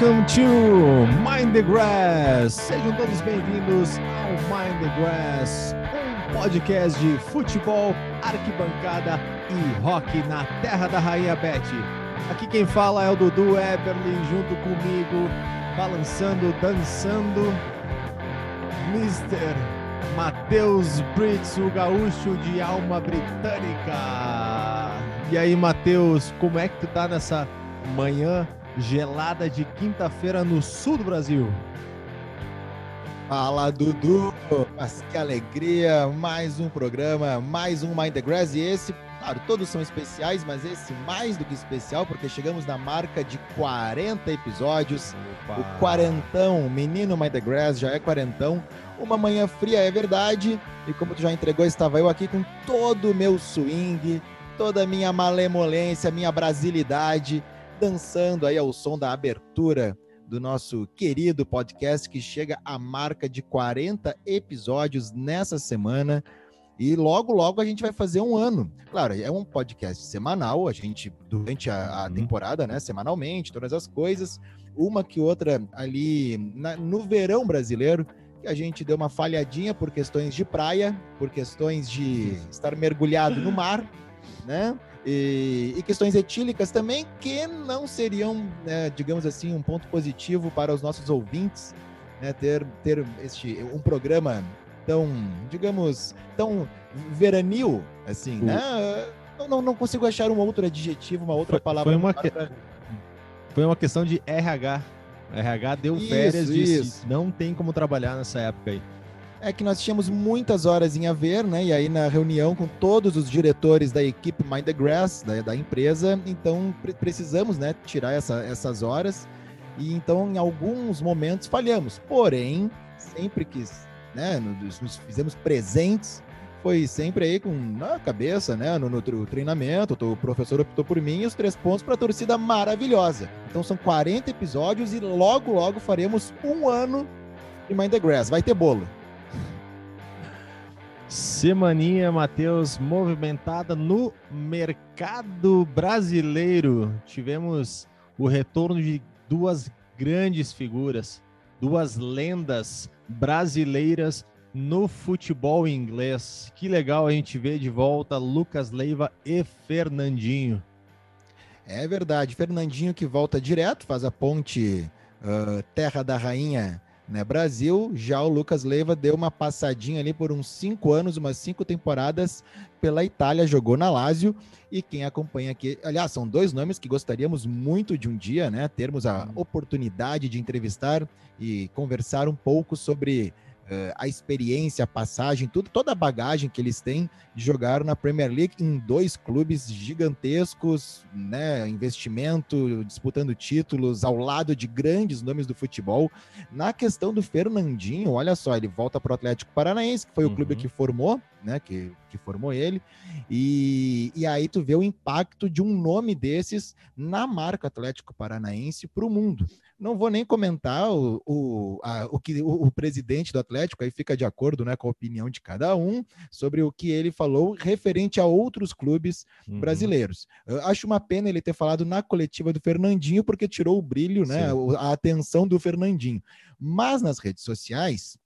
Welcome to Mind the Grass. Sejam todos bem-vindos ao Mind the Grass, um podcast de futebol, arquibancada e rock na terra da rainha Beth. Aqui quem fala é o Dudu Eberly, junto comigo, balançando, dançando, Mr. Matheus Brits, o gaúcho de alma britânica. E aí, Matheus, como é que tu tá nessa manhã gelada de quinta-feira no sul do Brasil? Fala, Dudu! Mas que alegria! Mais um programa, mais um Mind the Grass e esse Claro, todos são especiais, mas esse mais do que especial, porque chegamos na marca de 40 episódios. Opa. O quarentão, menino Mind the Grass já é quarentão. Uma manhã fria é verdade, e como tu já entregou, estava eu aqui com todo o meu swing, toda a minha malemolência, minha brasilidade, dançando aí ao som da abertura do nosso querido podcast que chega à marca de 40 episódios nessa semana. E logo, logo a gente vai fazer um ano. Claro, é um podcast semanal, a gente, durante a, a uhum. temporada, né, semanalmente, todas as coisas. Uma que outra ali na, no verão brasileiro, que a gente deu uma falhadinha por questões de praia, por questões de estar mergulhado no mar, né? E, e, questões etílicas também que não seriam, né, digamos assim, um ponto positivo para os nossos ouvintes, né, ter, ter este, um programa tão, digamos, tão veranil, assim, né? Não, não, não, consigo achar um outro adjetivo, uma outra foi, palavra. Foi uma, que... foi uma questão de RH. RH deu isso, férias, disse, não tem como trabalhar nessa época aí. É que nós tínhamos muitas horas em haver, né? E aí na reunião com todos os diretores da equipe Mind the Grass, da, da empresa, então pre precisamos, né, tirar essa, essas horas. E então em alguns momentos falhamos. Porém, sempre que né, nos, nos fizemos presentes, foi sempre aí com na cabeça, né, no, no treinamento, o professor optou por mim e os três pontos para a torcida maravilhosa. Então são 40 episódios e logo, logo faremos um ano de Mind the Grass. Vai ter bolo. Semaninha, Matheus, movimentada no mercado brasileiro. Tivemos o retorno de duas grandes figuras, duas lendas brasileiras no futebol inglês. Que legal a gente ver de volta Lucas Leiva e Fernandinho. É verdade, Fernandinho que volta direto, faz a ponte uh, Terra da Rainha né, Brasil. Já o Lucas Leiva deu uma passadinha ali por uns cinco anos, umas cinco temporadas pela Itália, jogou na Lazio. E quem acompanha aqui, aliás, são dois nomes que gostaríamos muito de um dia, né, termos a oportunidade de entrevistar e conversar um pouco sobre a experiência, a passagem, tudo, toda a bagagem que eles têm de jogar na Premier League em dois clubes gigantescos, né, investimento, disputando títulos ao lado de grandes nomes do futebol. Na questão do Fernandinho, olha só, ele volta para o Atlético Paranaense, que foi uhum. o clube uhum. que formou, né, que, que formou ele, e, e aí tu vê o impacto de um nome desses na marca Atlético Paranaense para o mundo. Não vou nem comentar o, o, a, o que o, o, presidente do Atlético aí fica de acordo né, com a opinião de cada um sobre o que ele falou referente a outros clubes uhum. brasileiros. Eu acho uma pena ele ter falado na coletiva do Fernandinho, porque tirou o brilho, né, a atenção do Fernandinho. Mas nas redes sociais,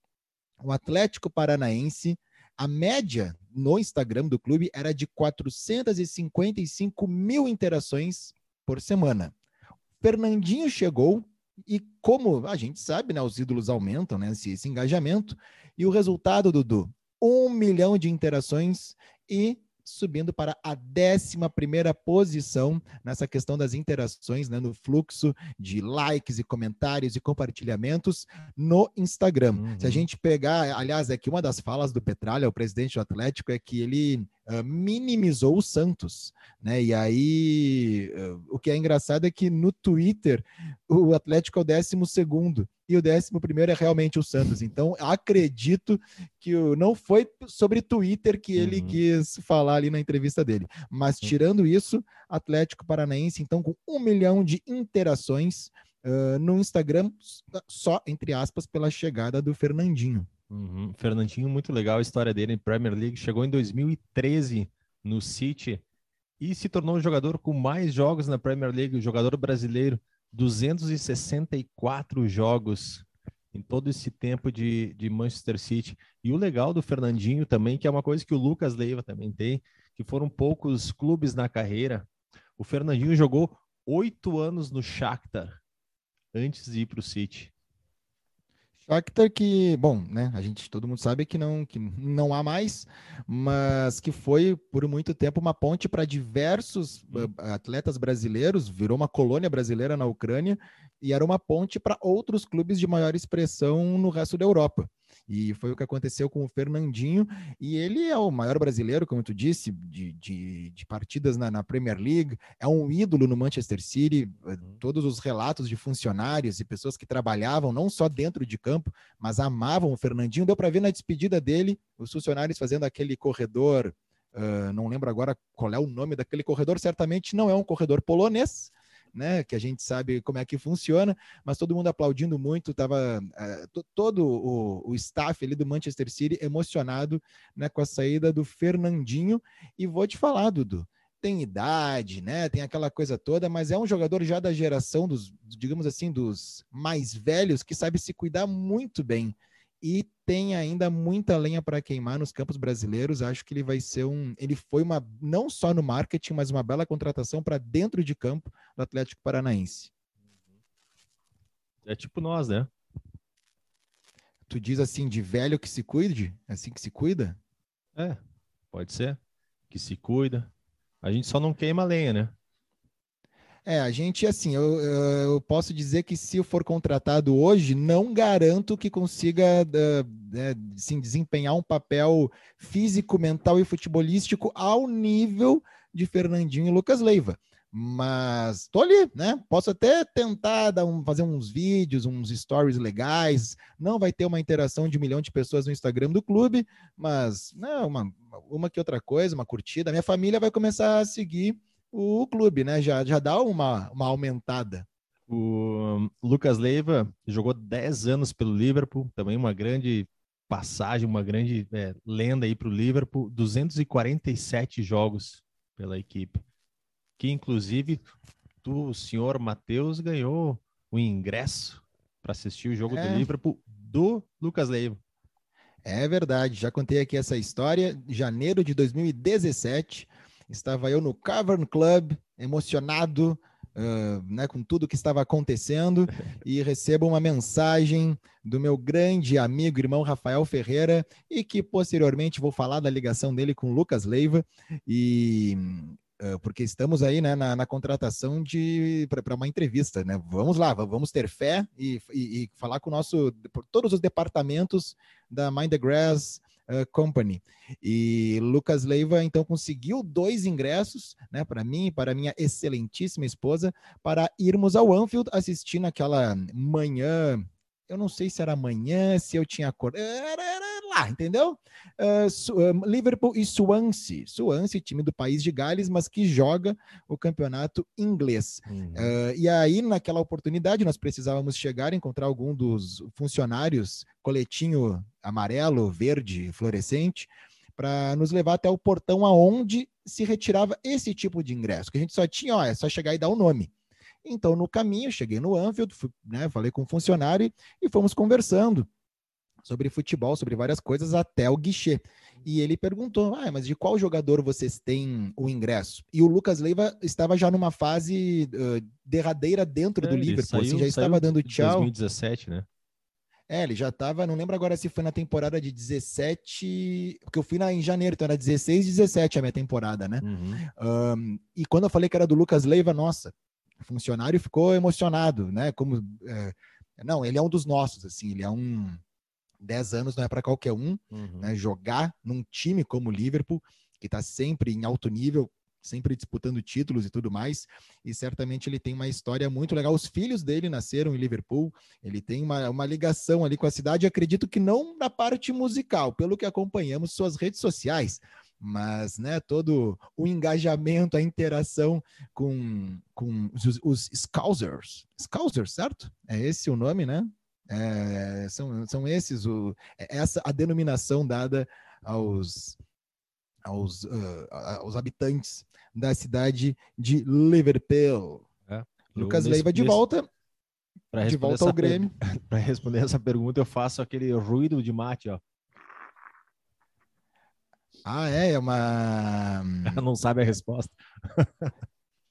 o Atlético Paranaense, a média no Instagram do clube era de 455 mil interações por semana. Fernandinho chegou e como a gente sabe, né, os ídolos aumentam, né, esse, esse engajamento. E o resultado, Dudu, um milhão de interações e subindo para a 11 posição nessa questão das interações, né, no fluxo de likes e comentários e compartilhamentos no Instagram. Uhum. Se a uhum. gente pegar, aliás, é que uma das falas do Petralha, o presidente do Atlético, é que ele uh, minimizou o Santos, né? E aí, uh, o que é engraçado é que no Twitter o Atlético é o décimo segundo e o décimo primeiro é realmente o Santos. Então, acredito que não foi sobre Twitter que ele uhum. quis falar ali na entrevista dele. Mas, tirando isso, Atlético Paranaense, então, com um milhão de interações uh, no Instagram, só, entre aspas, pela chegada do Fernandinho. Uhum. Fernandinho, muito legal a história dele em Premier League. Chegou em 2013 no City e se tornou o jogador com mais jogos na Premier League, o jogador brasileiro 264 jogos em todo esse tempo de, de Manchester City. E o legal do Fernandinho também, que é uma coisa que o Lucas Leiva também tem, que foram poucos clubes na carreira. O Fernandinho jogou oito anos no Shakhtar antes de ir para o City. Shakhtar que, bom, né, a gente, todo mundo sabe que não, que não há mais, mas que foi por muito tempo uma ponte para diversos uh, atletas brasileiros, virou uma colônia brasileira na Ucrânia e era uma ponte para outros clubes de maior expressão no resto da Europa. E foi o que aconteceu com o Fernandinho. E ele é o maior brasileiro, como tu disse, de, de, de partidas na, na, Premier League. É um ídolo no Manchester City. Eh, uhum. Todos os relatos de funcionários e pessoas que trabalhavam, não só dentro de campo, mas amavam o Fernandinho. Deu para ver na despedida dele, os funcionários fazendo aquele corredor. Uh, não lembro agora qual é o nome daquele corredor, certamente não é um corredor polonês, né? Que a gente sabe como é que funciona, mas todo mundo aplaudindo muito, tava uh, todo o, o staff ali do Manchester City emocionado né, com a saída do Fernandinho. E vou te falar, Dudu, tem idade, né? Tem aquela coisa toda, mas é um jogador já da geração dos, digamos assim, dos mais velhos que sabe se cuidar muito bem e tem ainda muita lenha para queimar nos campos brasileiros. Acho que ele vai ser um. Ele foi uma não só no marketing, mas uma bela contratação para dentro de campo do Atlético Paranaense. É tipo nós, né? Tu diz assim de velho que se cuide, é assim que se cuida? É, pode ser. Que se cuida. A gente só não queima lenha, né? É, a gente, assim, eu, eu posso dizer que se eu for contratado hoje, não garanto que consiga uh, assim, desempenhar um papel físico, mental e futebolístico ao nível de Fernandinho e Lucas Leiva. Mas tô ali, né? Posso até tentar dar um, fazer uns vídeos, uns stories legais. Não vai ter uma interação de um milhão de pessoas no Instagram do clube, mas não, uma, uma que outra coisa, uma curtida. Minha família vai começar a seguir o clube, né? Já, já dá uma, uma aumentada. O Lucas Leiva jogou 10 anos pelo Liverpool, também uma grande passagem, uma grande é, lenda aí para o Liverpool, 247 jogos pela equipe, que inclusive o senhor Matheus, ganhou o ingresso para assistir o jogo é. do Liverpool do Lucas Leiva. É verdade, já contei aqui essa história. Janeiro de 2017, Estava eu no Cavern Club, emocionado uh, né, com tudo que estava acontecendo, e recebo uma mensagem do meu grande amigo, irmão Rafael Ferreira, e que posteriormente vou falar da ligação dele com Lucas Leiva, e porque estamos aí né, na, na contratação de para uma entrevista, né? Vamos lá, vamos ter fé e, e, e falar com o nosso por todos os departamentos da Mind the Grass uh, Company. E Lucas Leiva então conseguiu dois ingressos, né, para mim e para minha excelentíssima esposa, para irmos ao Anfield assistir naquela manhã. Eu não sei se era manhã, se eu tinha cor. Era, era lá, entendeu? Uh, Liverpool e Swansea. Swansea, time do país de Gales, mas que joga o campeonato inglês. Uhum. Uh, e aí, naquela oportunidade, nós precisávamos chegar, encontrar algum dos funcionários, coletinho amarelo, verde, fluorescente, para nos levar até o portão aonde se retirava esse tipo de ingresso, que a gente só tinha, ó, é só chegar e dar o nome. Então, no caminho, cheguei no Anfield, fui, né, falei com o funcionário e fomos conversando sobre futebol, sobre várias coisas, até o guichê. E ele perguntou: ah, mas de qual jogador vocês têm o ingresso? E o Lucas Leiva estava já numa fase uh, derradeira dentro é, do Liverpool, assim, saiu, assim, já estava dando tchau. 2017, né? É, ele já estava, não lembro agora se foi na temporada de 17, porque eu fui na, em janeiro, então era 16, 17 a minha temporada, né? Uhum. Um, e quando eu falei que era do Lucas Leiva, nossa, funcionário ficou emocionado, né? Como, é, não, ele é um dos nossos, assim, ele é um 10 anos não é para qualquer um, uhum. né? Jogar num time como o Liverpool, que está sempre em alto nível, sempre disputando títulos e tudo mais, e certamente ele tem uma história muito legal. Os filhos dele nasceram em Liverpool, ele tem uma, uma ligação ali com a cidade, acredito que não na parte musical, pelo que acompanhamos suas redes sociais, mas né, todo o engajamento, a interação com, com os, os Scousers, Scousers, certo? É esse o nome, né? É, são, são esses o, é essa a denominação dada aos, aos, uh, aos habitantes da cidade de Liverpool. É. Lucas Leiva de volta. De volta ao Grêmio. Para responder essa pergunta, eu faço aquele ruído de mate, ó. Ah, é? É uma. Não sabe a resposta.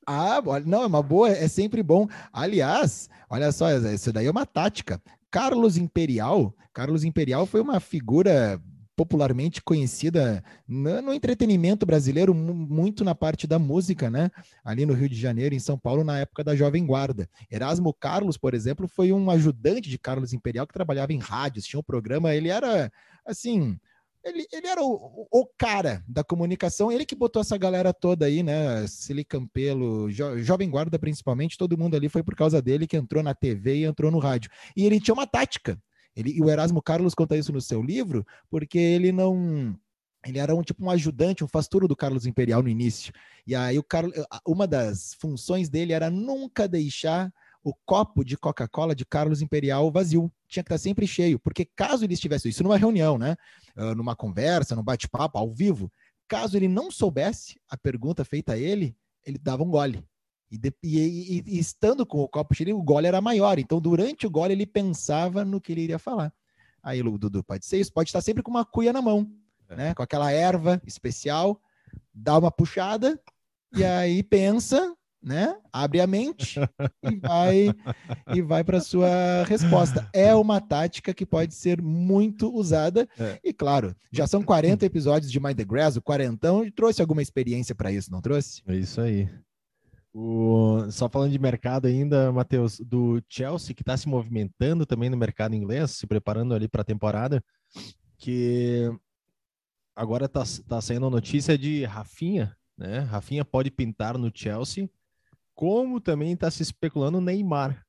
ah, não, é uma boa, é sempre bom. Aliás, olha só, isso daí é uma tática. Carlos Imperial, Carlos Imperial foi uma figura popularmente conhecida no, no, entretenimento brasileiro, muito na parte da música, né? Ali no Rio de Janeiro, em São Paulo, na época da Jovem Guarda. Erasmo Carlos, por exemplo, foi um ajudante de Carlos Imperial que trabalhava em rádios, tinha um programa, ele era assim. Ele, ele era o, o cara da comunicação, ele que botou essa galera toda aí, né? Cili Campelo, jo, Jovem Guarda principalmente, todo mundo ali foi por causa dele que entrou na TV e entrou no rádio. E ele tinha uma tática ele, e o Erasmo Carlos conta isso no seu livro, porque ele não. Ele era um tipo um ajudante, um fasturo do Carlos Imperial no início. E aí o Carlos, uma das funções dele era nunca deixar o copo de Coca-Cola de Carlos Imperial vazio. Tinha que estar sempre cheio, porque caso ele estivesse isso numa reunião, né, ah, numa conversa, num bate-papo ao vivo, caso ele não soubesse a pergunta feita a ele, ele dava um gole. E, de, e, e, estando com o copo cheio, o gole era maior. Então, durante o gole, ele pensava no que ele iria falar. Aí, Dudu, pode ser isso? Pode estar sempre com uma cuia na mão, é. né? Com aquela erva especial, dá uma puxada e aí pensa, né? Abre a mente e vai e vai para sua resposta. É uma tática que pode ser muito usada. É. E claro, já são 40 episódios de Mind the Grass, o quarentão trouxe alguma experiência para isso, não trouxe? É isso aí. O, só falando de mercado ainda, Matheus, do Chelsea, que está se movimentando também no mercado inglês, se preparando ali para a temporada, que agora está tá saindo a notícia de Rafinha, né? Rafinha pode pintar no Chelsea, como também está se especulando Neymar.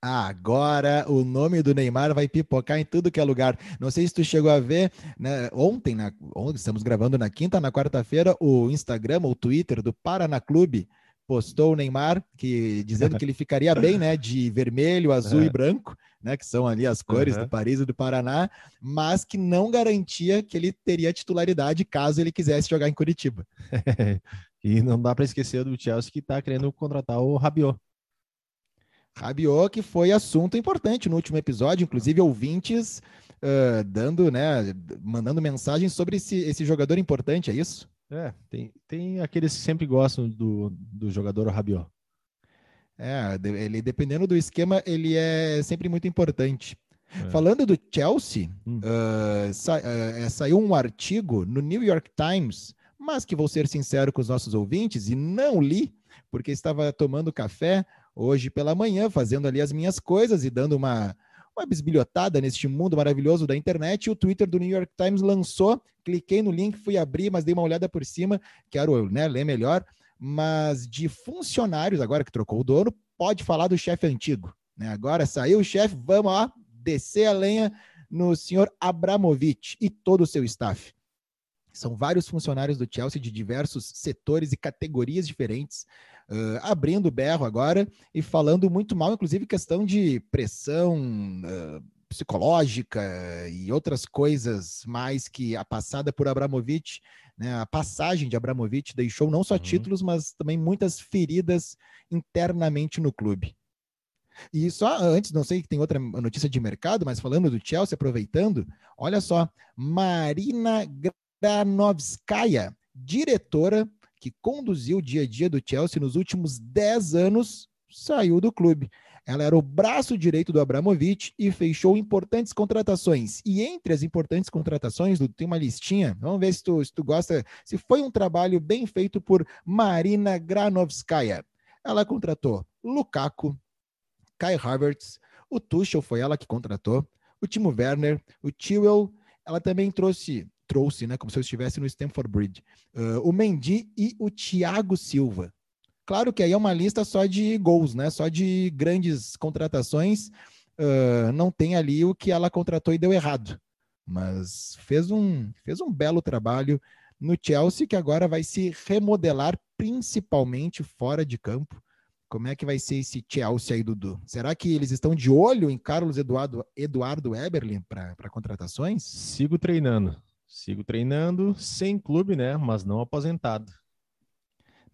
Agora o nome do Neymar vai pipocar em tudo que é lugar. Não sei se tu chegou a ver, né, ontem, na, ontem, estamos gravando na quinta, na quarta-feira, o Instagram ou Twitter do Paraná Clube postou o Neymar que dizendo que ele ficaria bem, né, de vermelho, azul e branco, né, que são ali as cores uhum. do Paris e do Paraná, mas que não garantia que ele teria titularidade caso ele quisesse jogar em Curitiba. e não dá para esquecer do Chelsea que está querendo contratar o Rabiot. Rabiot, que foi assunto importante no último episódio, inclusive ouvintes uh, dando, né, mandando mensagens sobre esse, esse jogador importante, é isso? É, tem, tem aqueles que sempre gostam do, do jogador Rabiot. É, ele dependendo do esquema, ele é sempre muito importante. É. Falando do Chelsea, hum. uh, sa uh, saiu um artigo no New York Times, mas que vou ser sincero com os nossos ouvintes e não li, porque estava tomando café hoje pela manhã, fazendo ali as minhas coisas e dando uma, uma bisbilhotada neste mundo maravilhoso da internet. o Twitter do New York Times lançou, cliquei no link, fui abrir, mas dei uma olhada por cima, quero né, ler melhor. Mas de funcionários, agora que trocou o dono, pode falar do chefe antigo. Né? Agora saiu o chefe, vamos lá, descer a lenha no senhor Abramovich e todo o seu staff. São vários funcionários do Chelsea de diversos setores e categorias diferentes uh, abrindo o berro agora e falando muito mal, inclusive questão de pressão uh, psicológica e outras coisas mais que a passada por Abramovich, né, a passagem de Abramovich deixou não só uhum. títulos, mas também muitas feridas internamente no clube. E só antes, não sei que tem outra notícia de mercado, mas falando do Chelsea, aproveitando, olha só, Marina Granovskaya, diretora que conduziu o dia a dia do Chelsea nos últimos 10 anos, saiu do clube. Ela era o braço direito do Abramovich e fechou importantes contratações. E entre as importantes contratações, tem uma listinha. Vamos ver se tu, se tu gosta, se foi um trabalho bem feito por Marina Granovskaya. Ela contratou Lukaku, Kai Havertz, o Tuchel foi ela que contratou, o Timo Werner, o Chilwell. Ela também trouxe trouxe, né, como se eu estivesse no Stamford Bridge, uh, o Mendy e o Thiago Silva. Claro que aí é uma lista só de gols, né, só de grandes contratações. Uh, não tem ali o que ela contratou e deu errado, mas fez um, fez um belo trabalho no Chelsea que agora vai se remodelar principalmente fora de campo. Como é que vai ser esse Chelsea aí, Dudu? Será que eles estão de olho em Carlos Eduardo, Eduardo Eberlin para contratações? Sigo treinando. Sigo treinando sem clube, né? Mas não aposentado.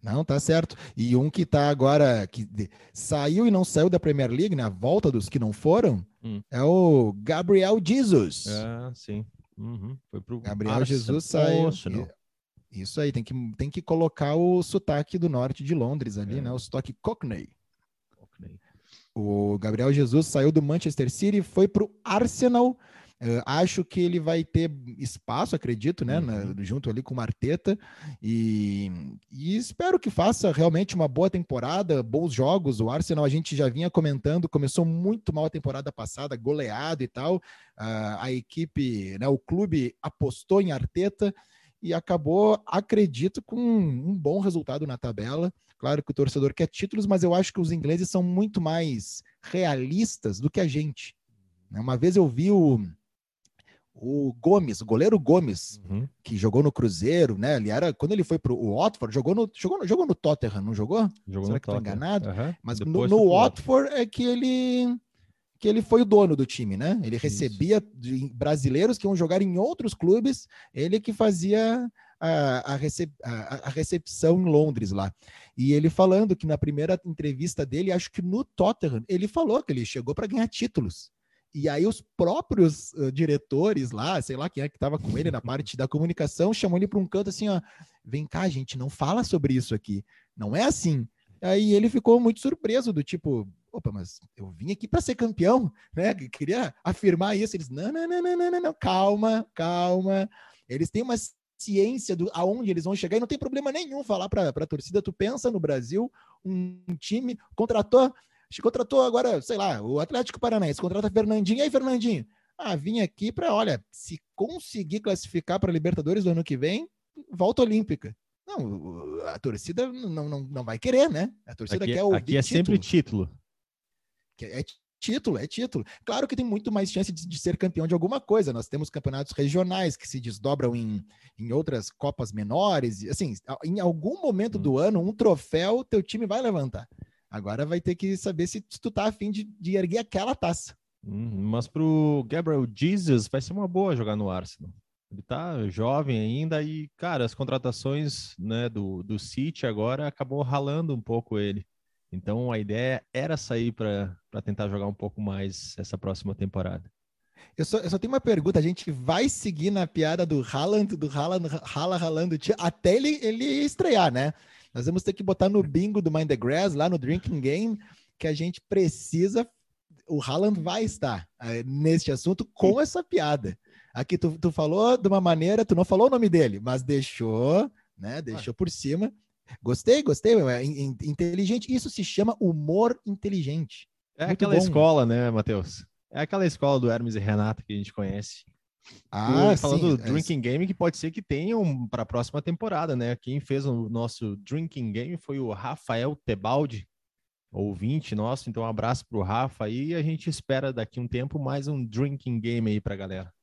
Não, tá certo. E um que tá agora, que saiu e não saiu da Premier League, né? A volta dos que não foram, hum. é o Gabriel Jesus. Ah, sim. Uhum. Foi pro Gabriel Arsenal. Jesus saiu. Isso aí, tem que, tem que colocar o sotaque do norte de Londres ali, é. né? O sotaque Cockney. Cockney. O Gabriel Jesus saiu do Manchester City, foi pro Arsenal Uh, acho que ele vai ter espaço, acredito, né, uhum. na, junto ali com o Marteta, e, e, espero que faça realmente uma boa temporada, bons jogos. O Arsenal a gente já vinha comentando, começou muito mal a temporada passada, goleado e tal. Uh, a equipe, né, o clube apostou em Arteta e acabou, acredito, com um bom resultado na tabela. Claro que o torcedor quer títulos, mas eu acho que os ingleses são muito mais realistas do que a gente. Né. Uma vez eu vi o o Gomes, o goleiro Gomes, uhum. que jogou no Cruzeiro, né? Ele era quando ele foi pro Watford, jogou no jogou, jogou no Tottenham, não jogou? jogou Será que tô enganado? Uhum. Mas no, no Watford é que ele que ele foi o dono do time, né? Ele recebia brasileiros que iam jogar em outros clubes, ele que fazia a, a, recep a, a, recepção em Londres lá. E ele falando que na primeira entrevista dele, acho que no Tottenham, ele falou que ele chegou para ganhar títulos. E aí os próprios uh, diretores lá, sei lá quem é que estava com ele na parte da comunicação, chamou ele para um canto assim, ó, vem cá, gente, não fala sobre isso aqui. Não é assim. Aí ele ficou muito surpreso do tipo, opa, mas eu vim aqui para ser campeão, né? Queria afirmar isso. Eles, não, não, não, não, não, não, calma, calma. Eles têm uma ciência do aonde eles vão chegar e não tem problema nenhum falar para a torcida. Tu pensa no Brasil, um time contratou contratou agora, sei lá, o Atlético Paranaense contrata Fernandinho. E aí, Fernandinho? Ah, vim aqui para, olha, se conseguir classificar para Libertadores do ano que vem, volta olímpica. Não, a torcida não, não, não vai querer, né? A torcida aqui, quer ouvir Aqui é título. sempre título. É título, é título. Claro que tem muito mais chance de, de, ser campeão de alguma coisa. Nós temos campeonatos regionais que se desdobram em, em outras copas menores. Assim, em algum momento hum. do ano, um troféu teu time vai levantar. Agora vai ter que saber se tu tá afim de, de erguer aquela taça. Hum, mas pro Gabriel Jesus vai ser uma boa jogar no Arsenal. Ele tá jovem ainda e, cara, as contratações né, do, do City agora acabou ralando um pouco ele. Então a ideia era sair para tentar jogar um pouco mais essa próxima temporada. Eu só, eu só tenho uma pergunta. A gente vai seguir na piada do Haaland, do Haaland, rala ralando até ele, ele estrear, né? Nós vamos ter que botar no bingo do Mind the Grass, lá no Drinking Game, que a gente precisa. O Haaland vai estar uh, neste assunto com essa piada. Aqui tu, tu falou de uma maneira, tu não falou o nome dele, mas deixou, né? Deixou por cima. Gostei, gostei, é inteligente. Isso se chama humor inteligente. É Muito aquela bom. escola, né, Matheus? É aquela escola do Hermes e Renato que a gente conhece. Ah, falando sim, do é Drinking é Game, que pode ser que tenham para a próxima temporada, né? Quem fez o nosso Drinking Game foi o Rafael Tebaldi, ouvinte nosso. Então, um abraço para o Rafa aí. E a gente espera daqui um tempo mais um Drinking Game aí para galera.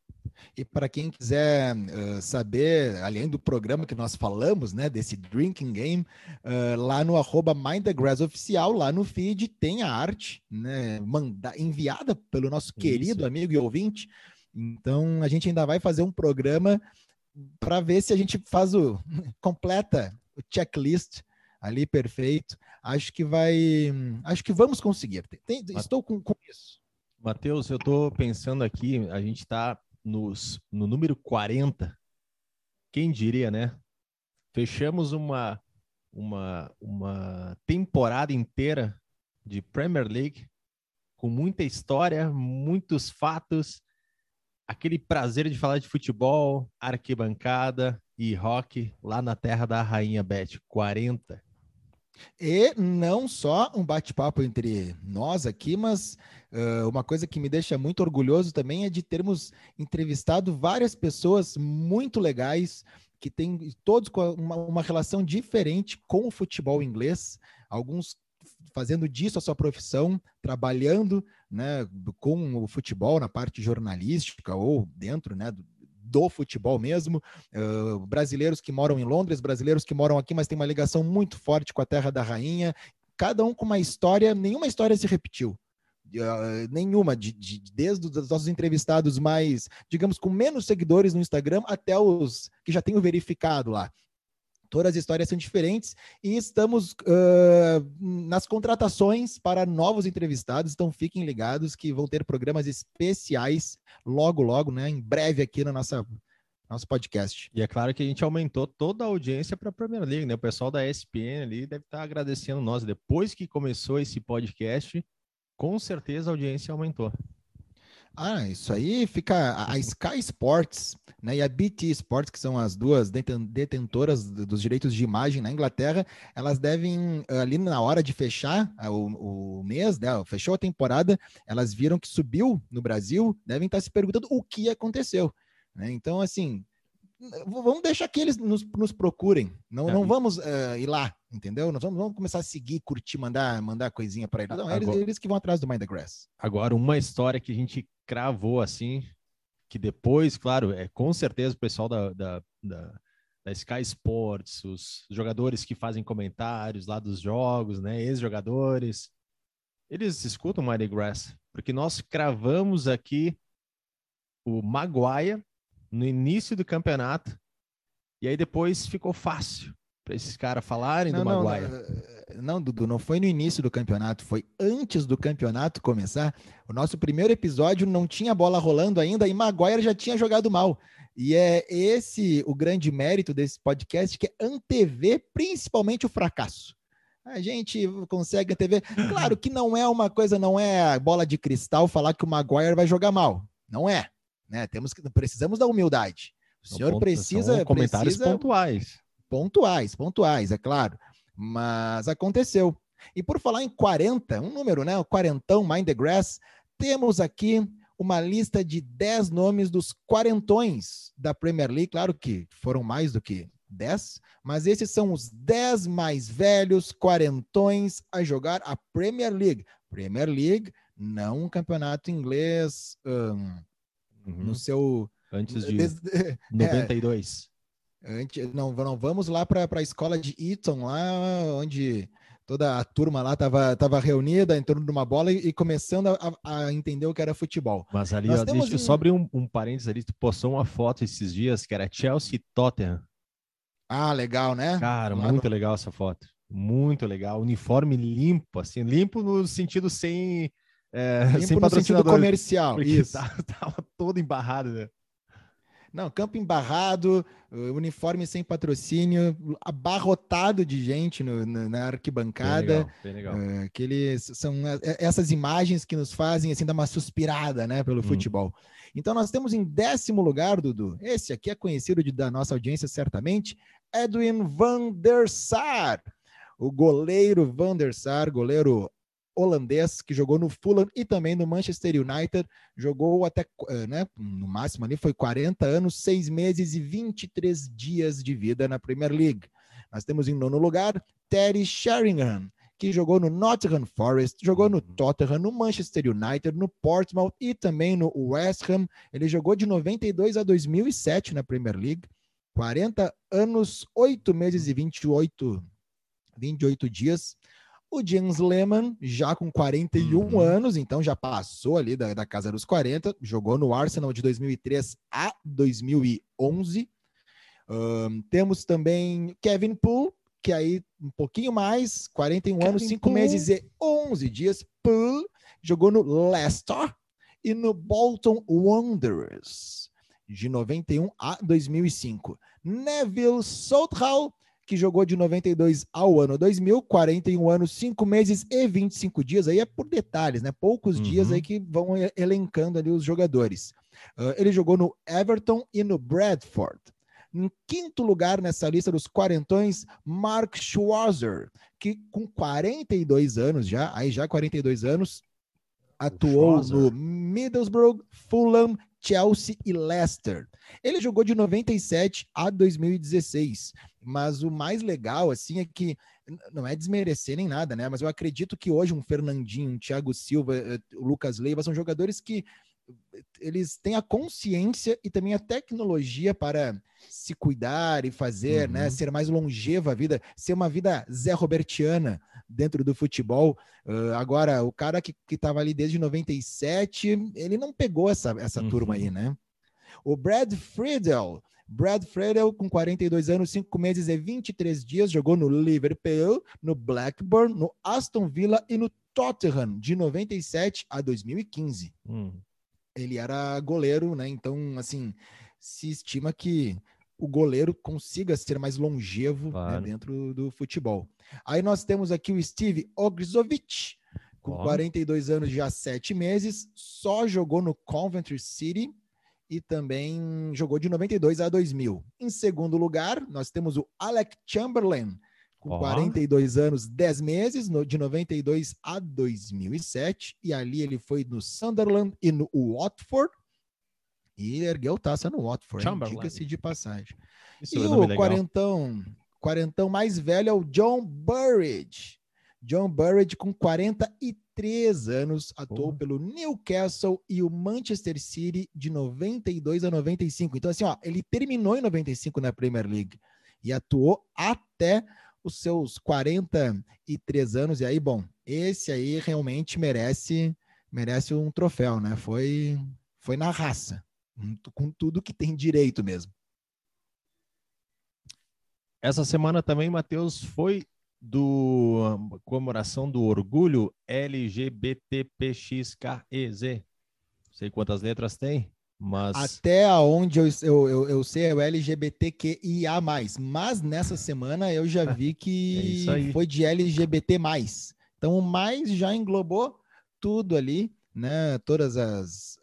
E para quem quiser uh, saber, além do programa que nós falamos, né, desse Drinking Game, uh, lá no arroba Mind the Grass Oficial, lá no feed, tem a arte né, manda, enviada pelo nosso querido Isso. amigo e ouvinte, então a gente ainda vai fazer um programa para ver se a gente faz o completa o checklist ali perfeito. Acho que vai, acho que vamos conseguir. Tem, estou com, com isso. Matheus, eu estou pensando aqui, a gente está no número 40. Quem diria, né? Fechamos uma, uma, uma temporada inteira de Premier League com muita história, muitos fatos, aquele prazer de falar de futebol, arquibancada e rock lá na terra da Rainha Beth, 40. E não só um bate-papo entre nós aqui, mas uh, uma coisa que me deixa muito orgulhoso também é de termos entrevistado várias pessoas muito legais, que têm todos uma, uma relação diferente com o futebol inglês, alguns fazendo disso a sua profissão, trabalhando né, com o futebol na parte jornalística ou dentro né, do, do futebol mesmo, uh, brasileiros que moram em Londres, brasileiros que moram aqui, mas tem uma ligação muito forte com a terra da rainha, cada um com uma história, nenhuma história se repetiu. Uh, nenhuma, de, de, desde os nossos entrevistados mais, digamos, com menos seguidores no Instagram até os que já tenho verificado lá Todas as histórias são diferentes e estamos uh, nas contratações para novos entrevistados. Então fiquem ligados que vão ter programas especiais logo, logo, né? Em breve aqui na nossa nosso podcast. E é claro que a gente aumentou toda a audiência para a Premier League, né? O pessoal da ESPN ali deve estar agradecendo nós. Depois que começou esse podcast, com certeza a audiência aumentou. Ah, isso aí fica a, Sky Sports né, e a BT Sports, que são as duas detentoras dos direitos de imagem na Inglaterra, elas devem, ali na hora de fechar o, o mês, né, fechou a temporada, elas viram que subiu no Brasil, devem estar se perguntando o que aconteceu. Né? Então, assim, vamos deixar que eles nos, nos procurem. Não, é. não vamos uh, ir lá, entendeu? Nós vamos, vamos, começar a seguir, curtir, mandar, mandar coisinha para eles. Não, agora, eles, eles, que vão atrás do Mind the Grass. Agora, uma história que a gente cravou assim, que depois, claro, é com certeza o pessoal da, da, da, da Sky Sports, os jogadores que fazem comentários lá dos jogos, né, ex-jogadores, eles escutam o Mind the Grass, porque nós cravamos aqui o Maguire no início do campeonato, e aí depois ficou fácil para esses caras falarem não, do não, Maguire. Não, não, Dudu, não foi no início do campeonato, foi antes do campeonato começar. O nosso primeiro episódio não tinha bola rolando ainda e Maguire já tinha jogado mal. E é esse o grande mérito desse podcast, que é antever principalmente o fracasso. A gente consegue antever. Claro que não é uma coisa, não é bola de cristal falar que o Maguire vai jogar mal. Não é né? Temos que precisamos da humildade. O senhor ponto, precisa comentários precisa, pontuais. Pontuais, pontuais, é claro. Mas aconteceu. E por falar em 40, um número, né? O quarentão Mind the Grass, temos aqui uma lista de 10 nomes dos quarentões da Premier League. Claro que foram mais do que 10, mas esses são os 10 mais velhos quarentões a jogar a Premier League. Premier League, não um campeonato inglês um, uhum. no seu. Antes de Desde, 92. Antes, não, não, vamos lá para a escola de Eton, lá onde toda a turma lá estava tava reunida em torno de uma bola e, e começando a, a, entender o que era futebol. Mas ali, ó, deixa eu só abrir um, um parênteses ali, tu postou uma foto esses dias que era Chelsea e Tottenham. Ah, legal, né? Cara, lá muito no... legal essa foto. Muito legal. Uniforme limpo, assim, limpo no sentido sem é, sem no sentido comercial. Isso. Tava, tava todo embarrado, né? Não, campo embarrado, uniforme sem patrocínio, abarrotado de gente no, na, na, arquibancada. Bem legal, bem legal. Aqueles, são é, essas imagens que nos fazem assim dar uma suspirada né, pelo hum. futebol. Então nós temos em décimo lugar, Dudu, esse aqui é conhecido de, da nossa audiência certamente, Edwin van der Sar. O goleiro Van der Sar, goleiro holandês que jogou no Fulham e também no Manchester United, jogou até, eh, né, no máximo ali foi 40 anos, 6 meses e 23 dias de vida na Premier League. Nós temos em nono lugar Terry Sheringham, que jogou no Nottingham Forest, jogou no uhum. Tottenham, no Manchester United, no Portsmouth e também no West Ham. Ele jogou de 92 a 2007 na Premier League. 40 anos, 8 meses e 28, 28 dias. O James Lehmann, já com 41 uhum. anos, então já passou ali da, da casa dos 40, jogou no Arsenal de 2003 a 2011. Um, temos também Kevin Poole, que aí um pouquinho mais, 41 Kevin anos, 5 meses e 11 dias. Poole jogou no Leicester e no Bolton Wanderers, de 91 a 2005. Neville Southall que jogou de 92 ao ano 2000, 41 anos, 5 meses e 25 dias. Aí é por detalhes, né? Poucos uhum. dias aí que vão elencando ali os jogadores. Uh, ele jogou no Everton e no Bradford. Em quinto lugar nessa lista dos quarentões, Mark Schwarzer, que com 42 anos já, aí já 42 anos, atuou no Middlesbrough, Fulham, Chelsea e Leicester. Ele jogou de 97 a 2016, mas o mais legal assim é que não é desmerecer nem nada, né? Mas eu acredito que hoje um Fernandinho, um Thiago Silva, eh, o Lucas Leiva são jogadores que eles têm a consciência e também a tecnologia para se cuidar e fazer, né, uhum. né, ser mais longeva a vida, ser uma vida Zé Robertiana dentro do futebol. Uh, agora, o cara que estava ali desde 97, ele não pegou essa, essa uhum. turma aí, né? O Brad Friedel Brad Friedel, com 42 anos, 5 meses e 23 dias, jogou no Liverpool, no Blackburn, no Aston Villa e no Tottenham, de 97 a 2015. Hum. Ele era goleiro, né? Então, assim, se estima que o goleiro consiga ser mais longevo né, claro. né, dentro do futebol. Aí nós temos aqui o Steve Ogrizovic, com oh. 42 anos já 7 meses, só jogou no Coventry City e também jogou de 92 a 2000. Em segundo lugar, nós temos o Alec Chamberlain, com oh. 42 anos, 10 meses, no, de 92 a 2007, e ali ele foi no Sunderland e no Watford, e ergueu taça no Watford, diga-se de passagem. Isso e o quarentão, quarentão mais velho é o John Burridge. John Burridge, com 43 anos, atuou pelo Newcastle e o Manchester City de 92 a 95. Então, assim, ó, ele terminou em 95 na Premier League e atuou até os seus 43 anos. E aí, bom, esse aí realmente merece merece um troféu, né? Foi foi na raça, com tudo que tem direito mesmo. Essa semana também, Matheus, foi do comemoração do orgulho LGBTPXKEZ. Não sei quantas letras tem. Mas... Até onde eu, eu, eu, eu, sei é o LGBTQIA. Mas nessa semana eu já vi que é foi de LGBT. Então o mais já englobou tudo ali, né? Todas as,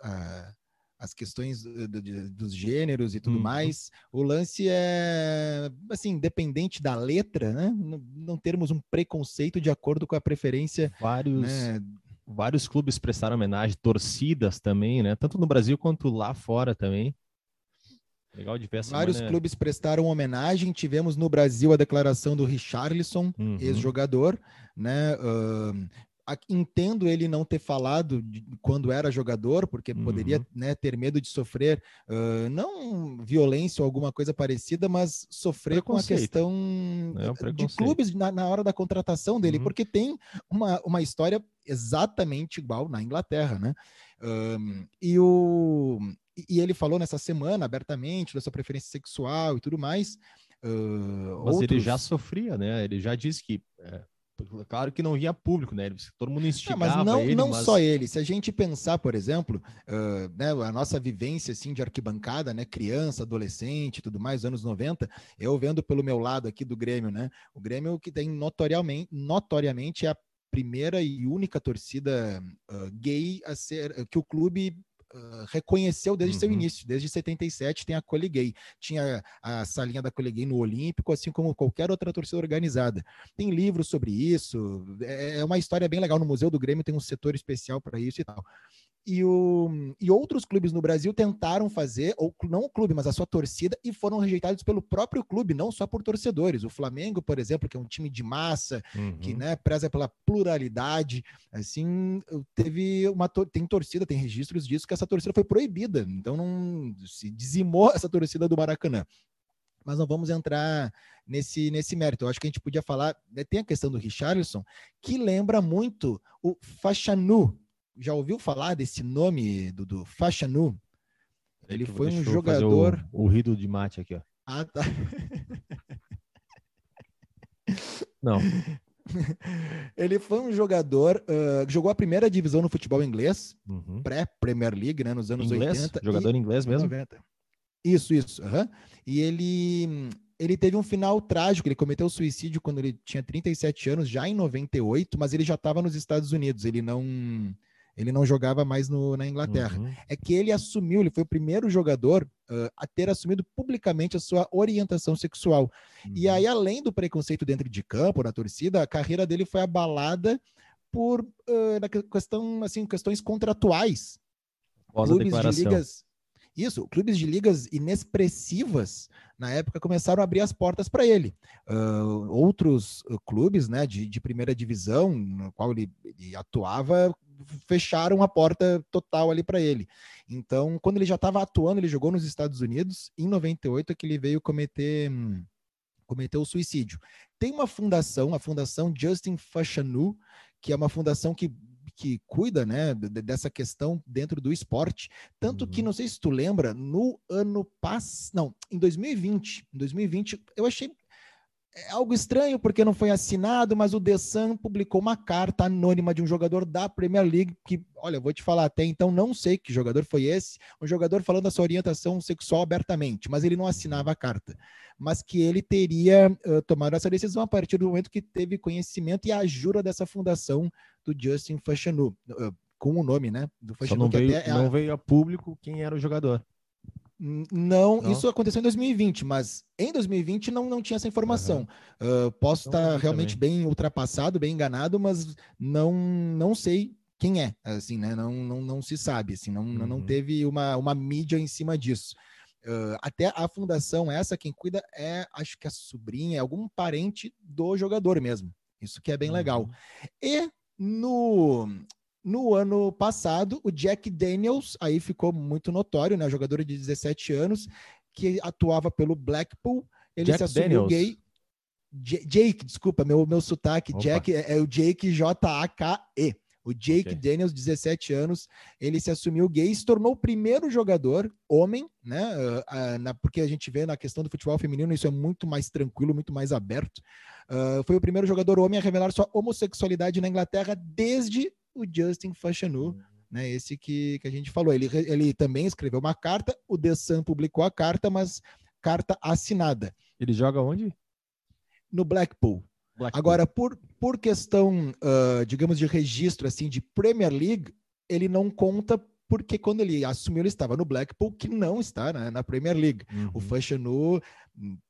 as questões do, do, dos gêneros e tudo uhum. mais. O lance é, assim, independente da letra, né? Não, não termos um preconceito de acordo com a preferência. Vários. Né? Vários clubes prestaram homenagem, torcidas também, né? Tanto no Brasil quanto lá fora também. Legal de ver essa Vários semana... clubes prestaram homenagem. Tivemos no Brasil a declaração do Richarlison, uhum. ex-jogador, né? Uh, entendo ele não ter falado quando era jogador, porque uhum. poderia né, ter medo de sofrer, uh, não violência ou alguma coisa parecida, mas sofrer com a questão é um de clubes na, na, hora da contratação dele, uhum. porque tem uma, uma história exatamente igual na Inglaterra, né? Um, e, o, e ele falou nessa semana abertamente da sua preferência sexual e tudo mais. Uh, mas outros... ele já sofria, né? Ele já disse que. É Claro que não vinha público, né? Todo mundo instigava não, mas não, ele. Não mas... só ele. Se a gente pensar, por exemplo, uh, né, a nossa vivência assim de arquibancada, né? Criança, adolescente, tudo mais, anos 90, eu vendo pelo meu lado aqui do Grêmio, né? O Grêmio que tem notoriamente, notoriamente é a primeira e única torcida uh, gay a ser que o clube reconheceu desde uhum. seu início, desde 77 tem a Coliguei. Tinha a salinha da Coliguei no Olímpico, assim como qualquer outra torcida organizada. Tem livros sobre isso, é, é uma história bem legal. No Museu do Grêmio tem um setor especial para isso e tal e, o, e outros clubes no Brasil tentaram fazer, ou não o clube, mas a sua torcida, e foram rejeitados pelo próprio clube, não só por torcedores. O Flamengo, por exemplo, que é um time de massa, uhum. que né, preza pela pluralidade, assim, teve uma tem torcida, tem registros disso, que essa torcida foi proibida. Então não se dizimou essa torcida do Maracanã. Mas não vamos entrar nesse, nesse mérito. Eu acho que a gente podia falar, né, tem a questão do Richarlison, que lembra muito o Fachanu, já ouviu falar desse nome do, do Fachanu? Ele foi um jogador. O, o rido de mate aqui, ó. Ah, tá. Não. Ele foi um jogador uh, jogou a primeira divisão no futebol inglês, uhum. pré-Premier League, né, nos anos inglês? 80. Jogador e... inglês mesmo? 90. Isso, isso. Uhum. E ele, ele teve um final trágico. Ele cometeu suicídio quando ele tinha 37 anos, já em 98, mas ele já estava nos Estados Unidos. Ele não ele não jogava mais no, na Inglaterra. Uhum. É que ele assumiu, ele foi o primeiro jogador uh, a ter assumido publicamente a sua orientação sexual. Uhum. E aí, além do preconceito dentro de campo, na torcida, a carreira dele foi abalada por uh, na questão, assim, questões contratuais. Após clubes de ligas. Isso, clubes de ligas inexpressivas na época começaram a abrir as portas para ele. Uh, outros clubes né, de, de, primeira divisão, no qual ele, ele atuava, fecharam a porta total ali para ele. Então, quando ele já estava atuando, ele jogou nos Estados Unidos. Em 98 é que ele veio cometer cometer o suicídio. Tem uma fundação, a Fundação Justin Fashanu, que é uma fundação que que cuida, né, dessa questão dentro do esporte. Tanto uhum. que, não sei se tu lembra, no ano passado, não, em 2020, em 2020, eu achei é algo estranho porque não foi assinado, mas o The Sun publicou uma carta anônima de um jogador da Premier League que, olha, vou te falar até então, não sei que jogador foi esse, um jogador falando da sua orientação sexual abertamente, mas ele não assinava a carta, mas que ele teria uh, tomado essa decisão a partir do momento que teve conhecimento e a ajuda dessa fundação do Justin Fashanu, uh, com o nome, né, do Fashanu. Só não, veio, é não veio a público quem era o jogador. Não, não, isso aconteceu em 2020, mas em 2020 não, não tinha essa informação. Uhum. Uh, posso estar realmente também. bem ultrapassado, bem enganado, mas não não sei quem é, assim, né? Não, não, não se sabe, assim, não, uhum. não teve uma, uma mídia em cima disso. Uh, até a fundação, essa quem cuida é, acho que a sobrinha, é algum parente do jogador mesmo. Isso que é bem uhum. legal. E no, no ano passado, o Jack Daniels, aí ficou muito notório, né? Jogador de 17 anos, que atuava pelo Blackpool. Ele Jack se assumiu Daniels. gay. J Jake, desculpa, meu, meu sotaque. Opa. Jack é, é, o Jake J-A-K-E. O Jake okay. Daniels, 17 anos, ele se assumiu gay e se tornou o primeiro jogador homem, né? Uh, uh, na, porque a gente vê na questão do futebol feminino, isso é muito mais tranquilo, muito mais aberto. Uh, foi o primeiro jogador homem a revelar sua homossexualidade na Inglaterra desde o Justin Fashanu, uhum. né? Esse que, que a gente falou. Ele, ele também escreveu uma carta, o The Sun publicou a carta, mas carta assinada. Ele joga onde? No Blackpool. Blackpool. Agora, por, por questão, uh, digamos, de registro assim de Premier League, ele não conta porque quando ele assumiu, ele estava no Blackpool, que não está né, na Premier League. Uhum. O Fashanu,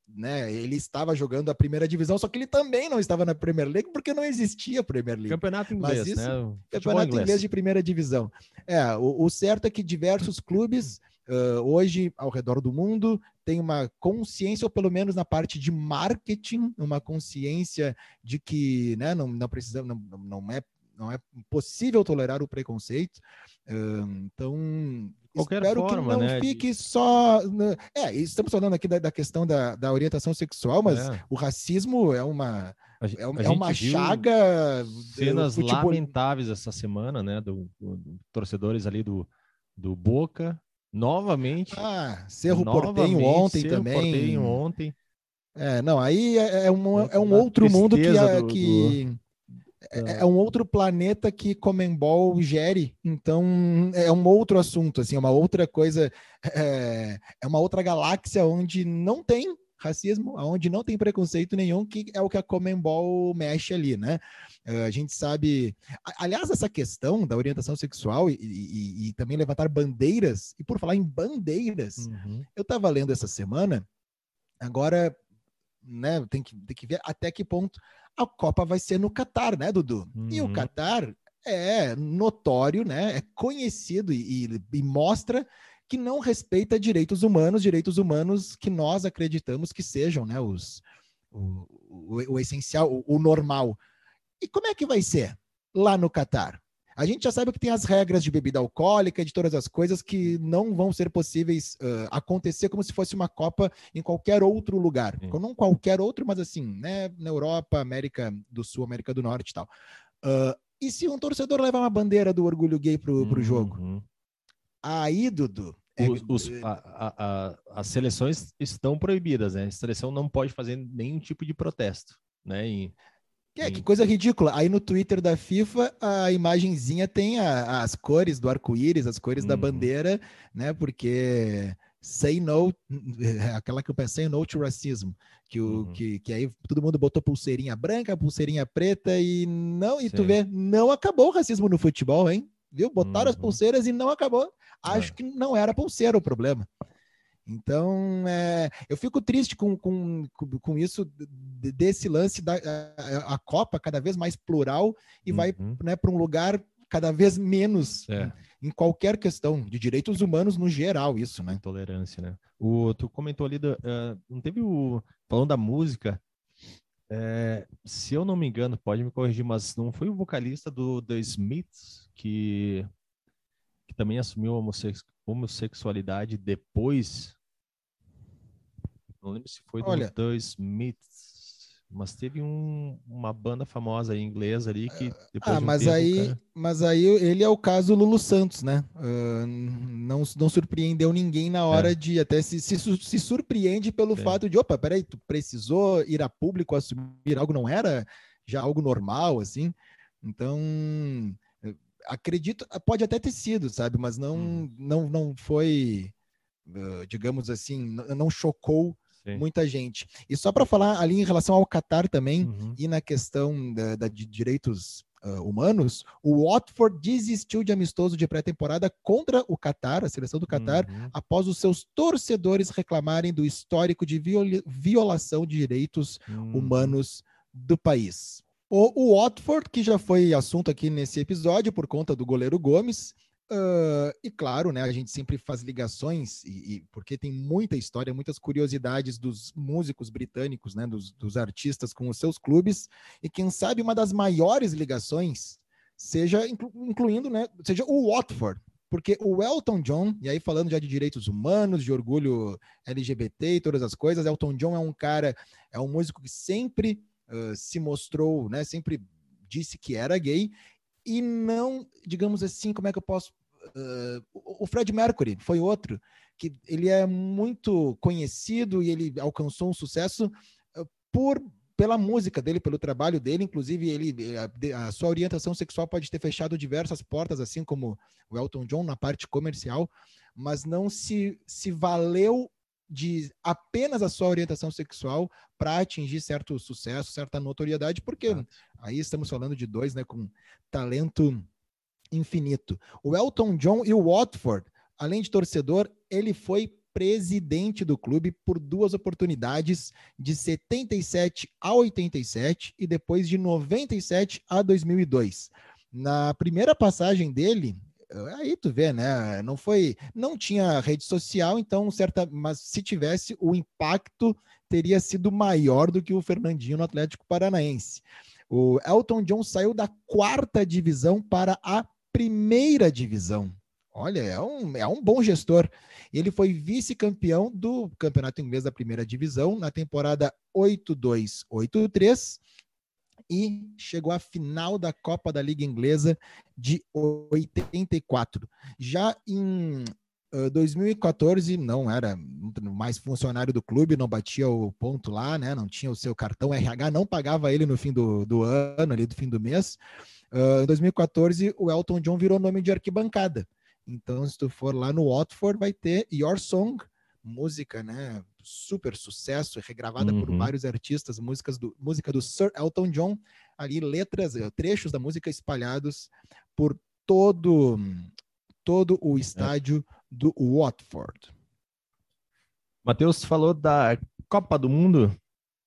né, ele estava jogando a primeira divisão, só que ele também não estava na Premier League porque não existia Premier League. Campeonato inglês, isso, né? Campeonato inglês. inglês. de primeira divisão. É, o, o certo é que diversos clubes uh, hoje ao redor do mundo têm uma consciência, ou pelo menos na parte de marketing, uma consciência de que né, não, não precisa, não, não é não é possível tolerar o preconceito. Então, Qualquer espero forma, que não né? fique só. É, estamos falando aqui da, da questão da, da, orientação sexual, mas é. o racismo é uma. É, é uma chaga. Cenas lamentáveis essa semana, né? Do, do, do, torcedores ali do, do Boca. Novamente. Ah, Cerro Portenho ontem Cerro também. Portenho ontem. É, não, aí é, é um, é um outro mundo que, do, que, é, é, é, um outro planeta que Comembol gere, então é um outro assunto, assim, é uma outra coisa, é, é uma outra galáxia onde não tem racismo, onde não tem preconceito nenhum, que é o que a Comembol mexe ali, né? É, a gente sabe. Aliás, essa questão da orientação sexual e, e, e também levantar bandeiras, e por falar em bandeiras, uhum. eu estava lendo essa semana, agora, né, tem que, tem que ver até que ponto a Copa vai ser no Catar, né, Dudu? Uhum. E o uhum. Catar é notório, né? É conhecido e, e, e, mostra que não respeita direitos humanos, direitos humanos que nós acreditamos que sejam, né, os o, o, o essencial, o, o normal. E como é que vai ser lá no Catar? A gente já sabe que tem as regras de bebida alcoólica, de todas as coisas que não vão ser possíveis uh, acontecer como se fosse uma Copa em qualquer outro lugar. Sim. Não qualquer outro, mas assim, né? Na Europa, América do Sul, América do Norte e tal. Uh, e se um torcedor levar uma bandeira do orgulho gay pro, pro uhum. jogo? Aí, Dudu, é os, os, a, a, as seleções estão proibidas, né? A seleção não pode fazer nenhum tipo de protesto, né? E é, que coisa ridícula. Aí no Twitter da FIFA, a imagenzinha tem a, as cores do arco-íris, as cores uhum. da bandeira, né? Porque say no, aquela que eu pensei, no to racism, que, o, uhum. que, que aí todo mundo botou pulseirinha branca, pulseirinha preta e não, e Sim. tu vê, não acabou o racismo no futebol, hein? Viu? Botaram uhum. as pulseiras e não acabou. Acho é. que não era pulseira o problema. Então, é, eu fico triste com, com, com isso, desse lance da a, a Copa cada vez mais plural e uhum. vai né, para um lugar cada vez menos é. em qualquer questão de direitos humanos no geral, isso, né? Intolerância, né? O, tu comentou ali, do, uh, não teve o. Falando da música, é, se eu não me engano, pode me corrigir, mas não foi o vocalista do The Smiths que, que também assumiu a homossexualidade depois não lembro se foi Olha, do The Smiths. mas teve um, uma banda famosa aí, inglesa ali que depois Ah, de um mas tempo, aí, cara, mas aí ele é o caso Lulu Santos, né? Ah, não, não surpreendeu ninguém na hora É. de até se, se, se surpreende pelo Sim. fato de, opa, peraí, tu precisou ir a público assumir algo, não era já algo normal, assim? Então, eu acredito, pode até ter sido, sabe? Mas não, Uhum. não, não foi, ah, digamos assim, não chocou sim. muita gente. E só para falar ali em relação ao Qatar também, Uhum. e na questão da, da- de direitos ah, humanos, o Watford desistiu de amistoso de pré-temporada contra o Qatar, a seleção do Qatar, Uhum. após os seus torcedores reclamarem do histórico de violi- violação de direitos Uhum. humanos do país. O, o Watford, que já foi assunto aqui nesse episódio por conta do goleiro Gomes, ah, e claro, né, a gente sempre faz ligações, e, e- porque tem muita história, muitas curiosidades dos músicos britânicos, né, dos, dos artistas com os seus clubes, e quem sabe uma das maiores ligações seja inclu- incluindo, né, seja o Watford, porque o Elton John, e aí falando já de direitos humanos, de orgulho LGBT e todas as coisas, Elton John é um cara, é um músico que sempre ah, se mostrou, né, sempre disse que era gay e não, digamos assim, como é que eu posso ah, o Fred Mercury foi outro que ele é muito conhecido e ele alcançou um sucesso por pela música dele, pelo trabalho dele, inclusive ele a, a sua orientação sexual pode ter fechado diversas portas, assim como o Elton John na parte comercial, mas não se se valeu de apenas a sua orientação sexual para atingir certo sucesso, certa notoriedade, porque Exato. aí estamos falando de dois, né, com talento infinito. O Elton John e o Watford, além de torcedor, ele foi presidente do clube por duas oportunidades, de 77 a 87 e depois de 97 a 2002. Na primeira passagem dele, aí tu vê, né? Não foi, não tinha rede social, então certa, mas se tivesse, o impacto teria sido maior do que o Fernandinho no Atlético Paranaense. O Elton John saiu da quarta divisão para a primeira divisão. Olha, é um, é um bom gestor. Ele foi vice-campeão do Campeonato Inglês da Primeira Divisão na temporada 82-83 e chegou à final da Copa da Liga Inglesa de 84. Já em uh, 2014, não era mais funcionário do clube, não batia o ponto lá, né? Não tinha o seu cartão RH, não pagava ele no fim do, do ano, ali do fim do mês. Uh, em 2014, o Elton John virou nome de arquibancada. Então, se tu for lá no Watford, vai ter Your Song, música, né? Super sucesso, regravada por Uhum. vários artistas, músicas do, música do Sir Elton John, ali letras, eh, trechos da música espalhados por todo todo o estádio do Watford. Matheus falou da Copa do Mundo.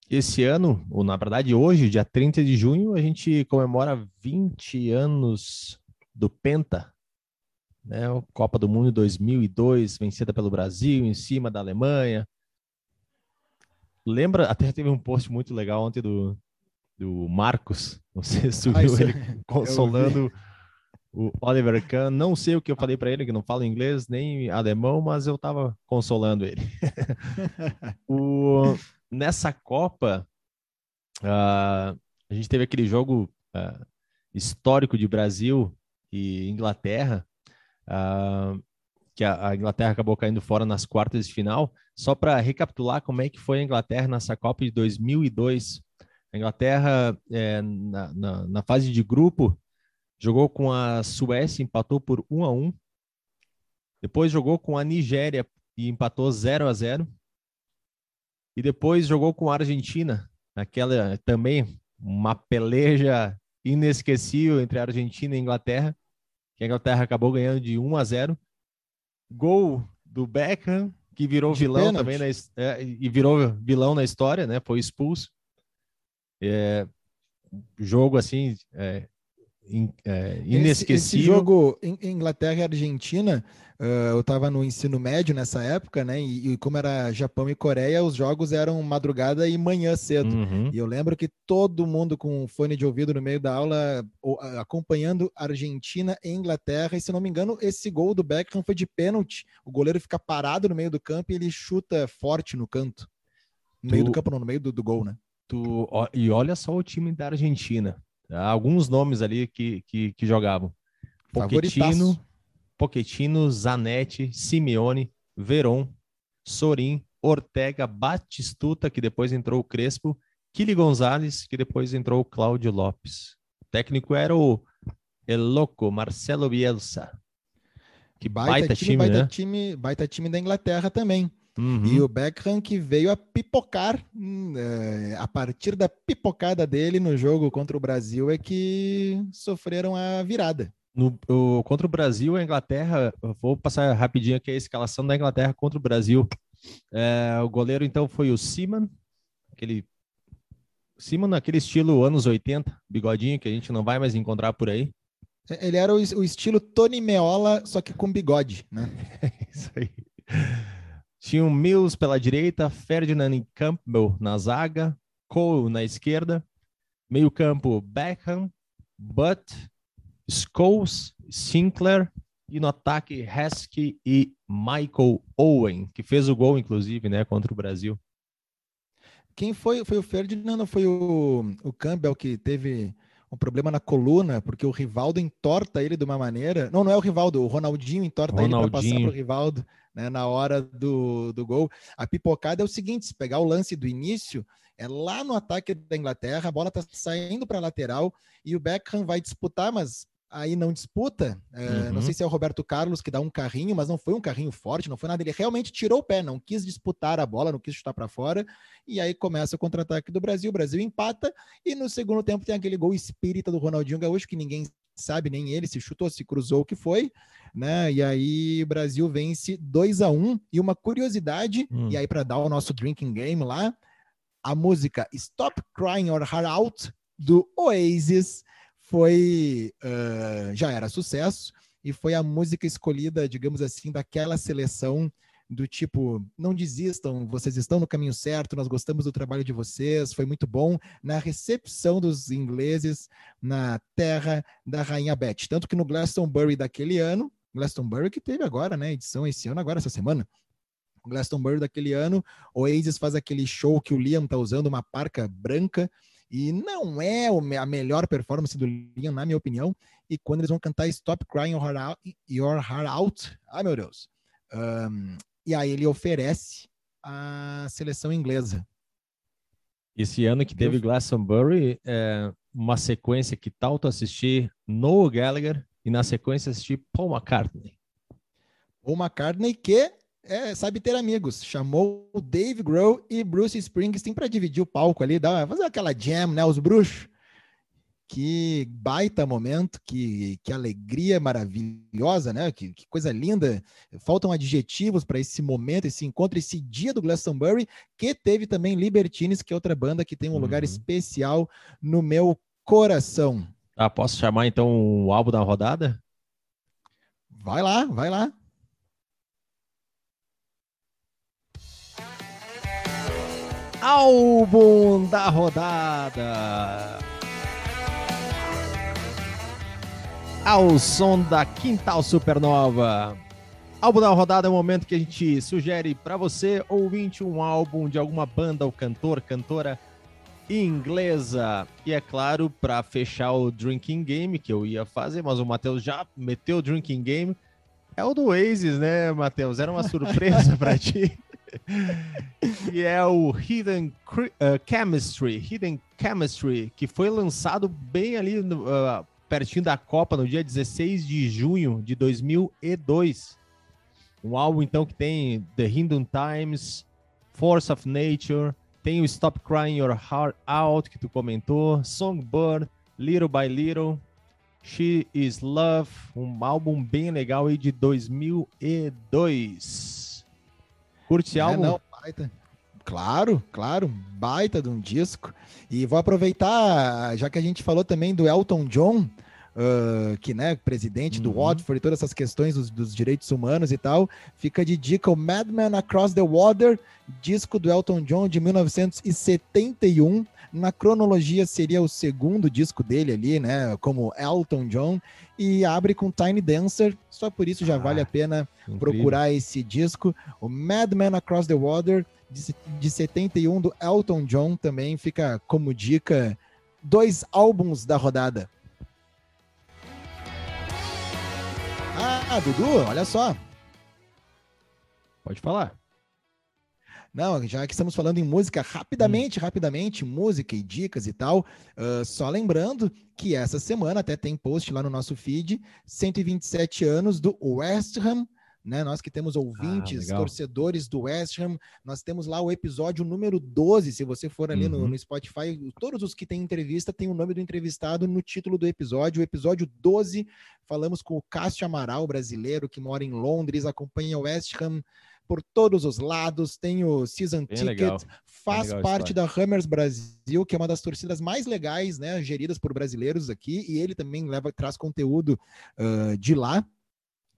Esse ano, ou na verdade hoje, dia 30 de junho, a gente comemora 20 anos do Penta, né? Copa do Mundo 2002, vencida pelo Brasil, em cima da Alemanha. Lembra, até teve um post muito legal ontem do, do Marcos, não sei se tu Ah, isso- ele consolando o Oliver Kahn. Não sei o que eu falei para ele, que não fala inglês nem alemão, mas eu estava consolando ele. O- nessa Copa, ah, a gente teve aquele jogo ah, histórico de Brasil e Inglaterra, ah, que a, Inglaterra acabou caindo fora nas quartas de final. Só para recapitular como é que foi a Inglaterra nessa Copa de 2002. A Inglaterra, eh, na, na- na fase de grupo, jogou com a Suécia, empatou por 1 a 1. Depois jogou com a Nigéria e empatou 0 a 0. E depois jogou com a Argentina, aquela também uma peleja inesquecível entre a Argentina e a Inglaterra, que a Inglaterra acabou ganhando de 1 a 0. Gol do Beckham, que virou De vilão pênalti. também na, é, e virou vilão na história, né? Foi expulso. É, jogo assim é, in- é, Esse, inesquecível. esse jogo em- Inglaterra e Argentina, ah, eu estava no ensino médio nessa época, né? E, e como era Japão e Coreia, os jogos eram madrugada e manhã cedo. Uhum. E eu lembro que todo mundo com fone de ouvido no meio da aula, acompanhando Argentina e Inglaterra. E se não me engano, esse gol do Beckham foi de pênalti. O goleiro fica parado no meio do campo e ele chuta forte no canto. No meio Tu- do campo, não, no meio do, do gol, né? Tu, e olha só o time da Argentina. Alguns nomes ali que, que, que jogavam. Pochettino, Pochettino, Zanetti, Simeone, Veron, Sorin, Ortega, Batistuta, que depois entrou o Crespo, Kili Gonzalez, que depois entrou o Cláudio Lopes. O técnico era o El Loco, Marcelo Bielsa. Que baita, baita time, time, baita né? time, baita time da Inglaterra também. Uhum. E o Beckham que veio a pipocar, é, a partir da pipocada dele no jogo contra o Brasil é que sofreram a virada. No, o, contra o Brasil, a Inglaterra, vou passar rapidinho aqui a escalação da Inglaterra contra o Brasil. É, o goleiro então foi o Seaman, aquele Seaman naquele estilo anos 80, bigodinho que a gente não vai mais encontrar por aí. É, ele era o, o estilo Tony Meola, só que com bigode, né? Isso aí. Tinha o Mills pela direita, Ferdinand Campbell na zaga, Cole na esquerda, meio-campo Beckham, Butt, Scholes, Sinclair e no ataque Heskey e Michael Owen, que fez o gol, inclusive, né, contra o Brasil. Quem foi? Foi o Ferdinand ou foi o, o Campbell que teve um problema na coluna, porque o Rivaldo entorta ele de uma maneira. Não, não é o Rivaldo, o Ronaldinho entorta Ronaldinho. ele para passar para o Rivaldo né, na hora do, do gol. A pipocada é o seguinte: se pegar o lance do início, é lá no ataque da Inglaterra, a bola está saindo para a lateral e o Beckham vai disputar, mas aí não disputa. É, uhum. Não sei se é o Roberto Carlos que dá um carrinho, mas não foi um carrinho forte, não foi nada. Ele realmente tirou o pé, não quis disputar a bola, não quis chutar para fora. E aí começa o contra-ataque do Brasil. O Brasil empata e no segundo tempo tem aquele gol espírita do Ronaldinho Gaúcho que ninguém sabe, nem ele se chutou, se cruzou o que foi, né? E aí o Brasil vence 2 a 1 E uma curiosidade, hum. e aí para dar o nosso drinking game lá, a música Stop Crying Your Heart Out do Oasis foi uh, já era sucesso e foi a música escolhida, digamos assim, daquela seleção do tipo, não desistam, vocês estão no caminho certo, nós gostamos do trabalho de vocês, foi muito bom na recepção dos ingleses na terra da Rainha Beth. Tanto que no Glastonbury daquele ano, Glastonbury que teve agora, né, edição esse ano, agora essa semana, Glastonbury daquele ano, o Oasis faz aquele show que o Liam tá usando uma parca branca e não é a melhor performance do Liam, na minha opinião. E quando eles vão cantar Stop Crying Your Heart Out, your heart out ai meu Deus, um, e aí ele oferece a seleção inglesa. Esse ano que teve Glastonbury, é uma sequência que tal tu assistir Noel Gallagher e na sequência assistir Paul McCartney. Paul McCartney que é, sabe ter amigos. Chamou o Dave Grohl e Bruce Springsteen para dividir o palco ali, dar, fazer aquela jam, né? Os bruxos. Que baita momento, que, que alegria maravilhosa, né? Que, que coisa linda. Faltam adjetivos para esse momento, esse encontro, esse dia do Glastonbury, que teve também Libertines, que é outra banda que tem um uhum. lugar especial no meu coração. Ah, posso chamar então o álbum da rodada? Vai lá, vai lá. Álbum da rodada. Ao som da Quintal Supernova. Álbum da rodada é o momento que a gente sugere para você, ouvinte, um álbum de alguma banda ou cantor, cantora inglesa. E é claro, para fechar o Drinking Game, que eu ia fazer, mas o Matheus já meteu o Drinking Game. É o do Oasis, né, Matheus? Era uma surpresa para ti. que é o Hidden uh, Chemistry, Hidden Chemistry, que foi lançado bem ali uh, pertinho da Copa, no dia 16 de junho de 2002. Um álbum, então, que tem The Hidden Times, Force of Nature, tem o Stop Crying Your Heart Out, que tu comentou, Songbird, Little by Little, She Is Love, um álbum bem legal aí de 2002. Curte é, álbum? Não, baita. Claro, claro, baita de um disco. E vou aproveitar, já que a gente falou também do Elton John, uh, que, né, presidente uhum. do Watford e todas essas questões dos, dos, direitos humanos e tal. Fica de dica o Madman Across the Water, disco do Elton John de 1971. Na cronologia seria o segundo disco dele ali, né, como Elton John, e abre com Tiny Dancer, só por isso já ah, vale a pena incrível. procurar esse disco. O Madman Across the Water, de, de 71, do Elton John, também fica como dica dois álbuns da rodada. Ah, Dudu, olha só. Pode falar. Não, já que estamos falando em música, rapidamente, hum. rapidamente, música e dicas e tal. Uh, só lembrando que essa semana até tem post lá no nosso feed, 127 anos do West Ham né? Nós que temos ouvintes, ah, torcedores do West Ham, nós temos lá o episódio número 12. Se você for ali uhum. no, no, Spotify, todos os que têm entrevista têm o nome do entrevistado no título do episódio. O episódio 12, falamos com o Cássio Amaral, brasileiro que mora em Londres, acompanha o West Ham por todos os lados, tem o Season Bem Ticket, legal. faz legal parte da Hammers Brasil, que é uma das torcidas mais legais, né, geridas por brasileiros aqui, e ele também leva traz conteúdo uh, de lá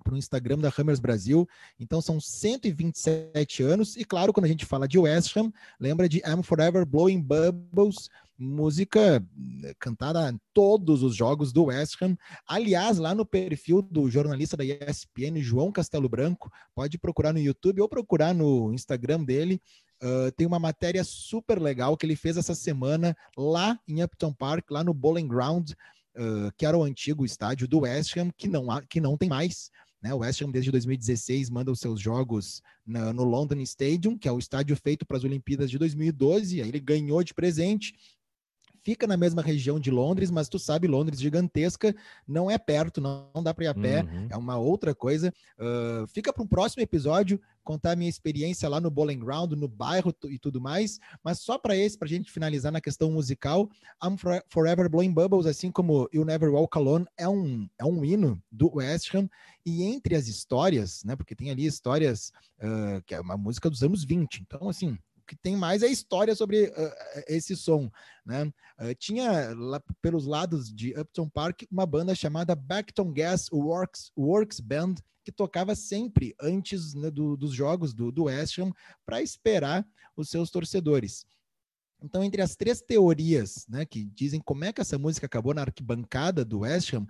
para o Instagram da Hammers Brasil. Então são 127 anos. E claro, quando a gente fala de West Ham, lembra de I'm Forever Blowing Bubbles, música eh, cantada em todos os jogos do West Ham. Aliás, lá no perfil do jornalista da ESPN, João Castelo Branco, pode procurar no YouTube ou procurar no Instagram dele. Uh, tem uma matéria super legal que ele fez essa semana lá em Upton Park, lá no Bowling Ground, uh, que era o antigo estádio do West Ham, que não, há, que não tem mais. Né? O West Ham, desde 2016, manda os seus jogos na, no London Stadium, que é o estádio feito para as Olimpíadas de 2012. Aí ele ganhou de presente fica na mesma região de Londres, mas tu sabe, Londres gigantesca, não é perto, não, não dá para ir a pé, uhum. é uma outra coisa. Uh, fica para um próximo episódio contar a minha experiência lá no Bowling Ground, no bairro e tudo mais, mas só para esse, para a gente finalizar na questão musical, I'm Forever Blowing Bubbles, assim como You Never Walk Alone, é um, é um hino do West Ham, e entre as histórias, né, porque tem ali histórias, uh, que é uma música dos anos 20, então assim, que tem mais é história sobre uh, esse som, né? Uh, tinha lá pelos lados de Upton Park uma banda chamada Backton Gas Works, Works Band que tocava sempre antes né, do, dos jogos do, do West Ham para esperar os seus torcedores. Então, entre as três teorias né, que dizem como é que essa música acabou na arquibancada do West Ham,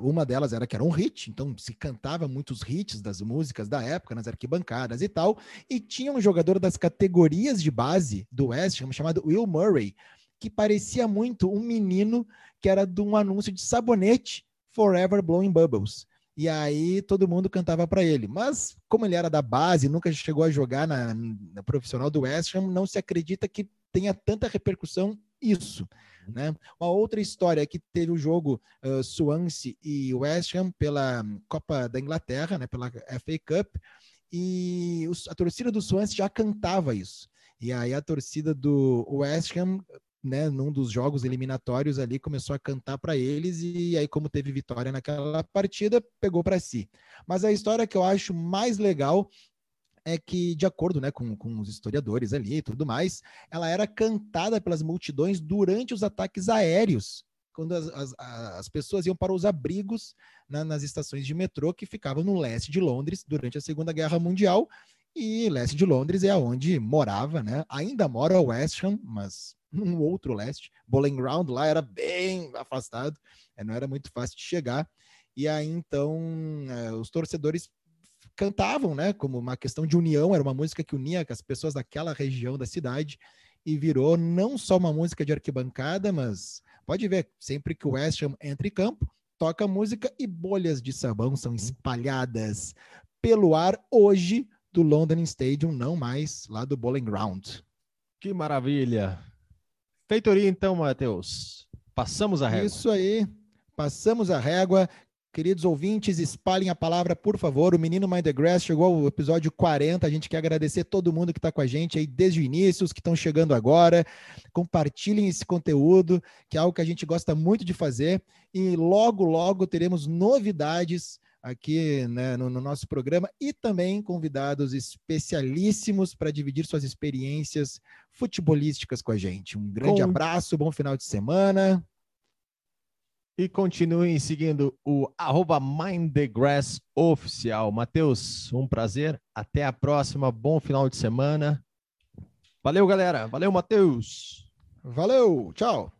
uma delas era que era um hit, então se cantava muitos hits das músicas da época nas arquibancadas e tal. E tinha um jogador das categorias de base do West Ham chamado Will Murray, que parecia muito um menino que era de um anúncio de sabonete Forever Blowing Bubbles. E aí todo mundo cantava para ele. Mas como ele era da base, nunca chegou a jogar na, na profissional do West Ham, não se acredita que tenha tanta repercussão isso. Né? Uma outra história é que teve o jogo uh, Swansea e West Ham pela Copa da Inglaterra, né, pela FA Cup, e os, a torcida do Swansea já cantava isso. E aí a torcida do West Ham, né, num dos jogos eliminatórios ali, começou a cantar para eles e aí como teve vitória naquela partida, pegou para si. Mas a história que eu acho mais legal é que, de acordo né, com, com os historiadores ali e tudo mais, ela era cantada pelas multidões durante os ataques aéreos, quando as, as, as pessoas iam para os abrigos na, nas estações de metrô que ficavam no leste de Londres durante a Segunda Guerra Mundial. E leste de Londres é onde morava, né? Ainda mora West Ham, mas num outro leste. Bowling Ground lá era bem afastado, é, não era muito fácil de chegar. E aí então é, os torcedores cantavam, né, como uma questão de união, era uma música que unia as pessoas daquela região da cidade e virou não só uma música de arquibancada, mas pode ver, sempre que o West Ham entra em campo, toca música e bolhas de sabão são uhum. espalhadas pelo ar hoje do London Stadium, não mais lá do Bowling Ground. Que maravilha! Feitoria então, Matheus. Passamos a régua. Isso aí. Passamos a régua. Queridos ouvintes, espalhem a palavra, por favor. O Menino Mind the Grass chegou ao episódio 40. A gente quer agradecer todo mundo que está com a gente aí desde o início, os que estão chegando agora. Compartilhem esse conteúdo, que é algo que a gente gosta muito de fazer. E logo, logo teremos novidades aqui né, no, no, nosso programa e também convidados especialíssimos para dividir suas experiências futebolísticas com a gente. Um grande abraço, bom final de semana. E continuem seguindo o arroba oficial. Matheus, um prazer. Até a próxima. Bom final de semana. Valeu, galera. Valeu, Matheus. Valeu. Tchau.